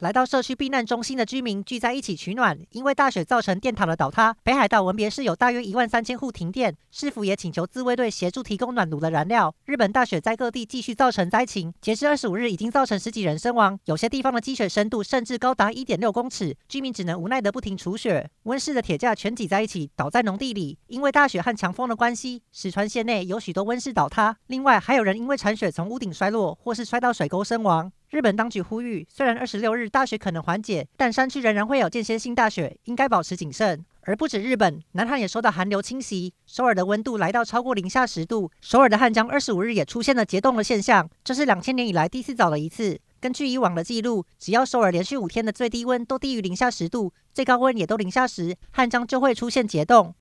来到社区避难中心的居民聚在一起取暖，因为大雪造成电塔的倒塌。北海道文别市有大约一万三千户停电，市府也请求自卫队协助提供暖炉的燃料。日本大雪在各地继续造成灾情，截至二十五日已经造成十几人身亡，有些地方的积雪深度甚至高达一点六公尺，居民只能无奈地不停除雪。温室的铁架全挤在一起，倒在农地里。因为大雪和强风的关系，石川县内有许多温室倒塌，另外还有人因为铲雪从屋顶摔落，或是摔到水沟身亡。日本当局呼吁，虽然二十六日大雪可能缓解，但山区仍然会有间歇性大雪，应该保持谨慎。而不止日本，南韩也受到寒流侵袭，首尔的温度来到超过零下十度，首尔的汉江二十五日也出现了结冻的现象，这是两千年以来第四早的一次。根据以往的记录，只要首尔连续五天的最低温都低于零下十度，最高温也都零下十，汉江就会出现结冻。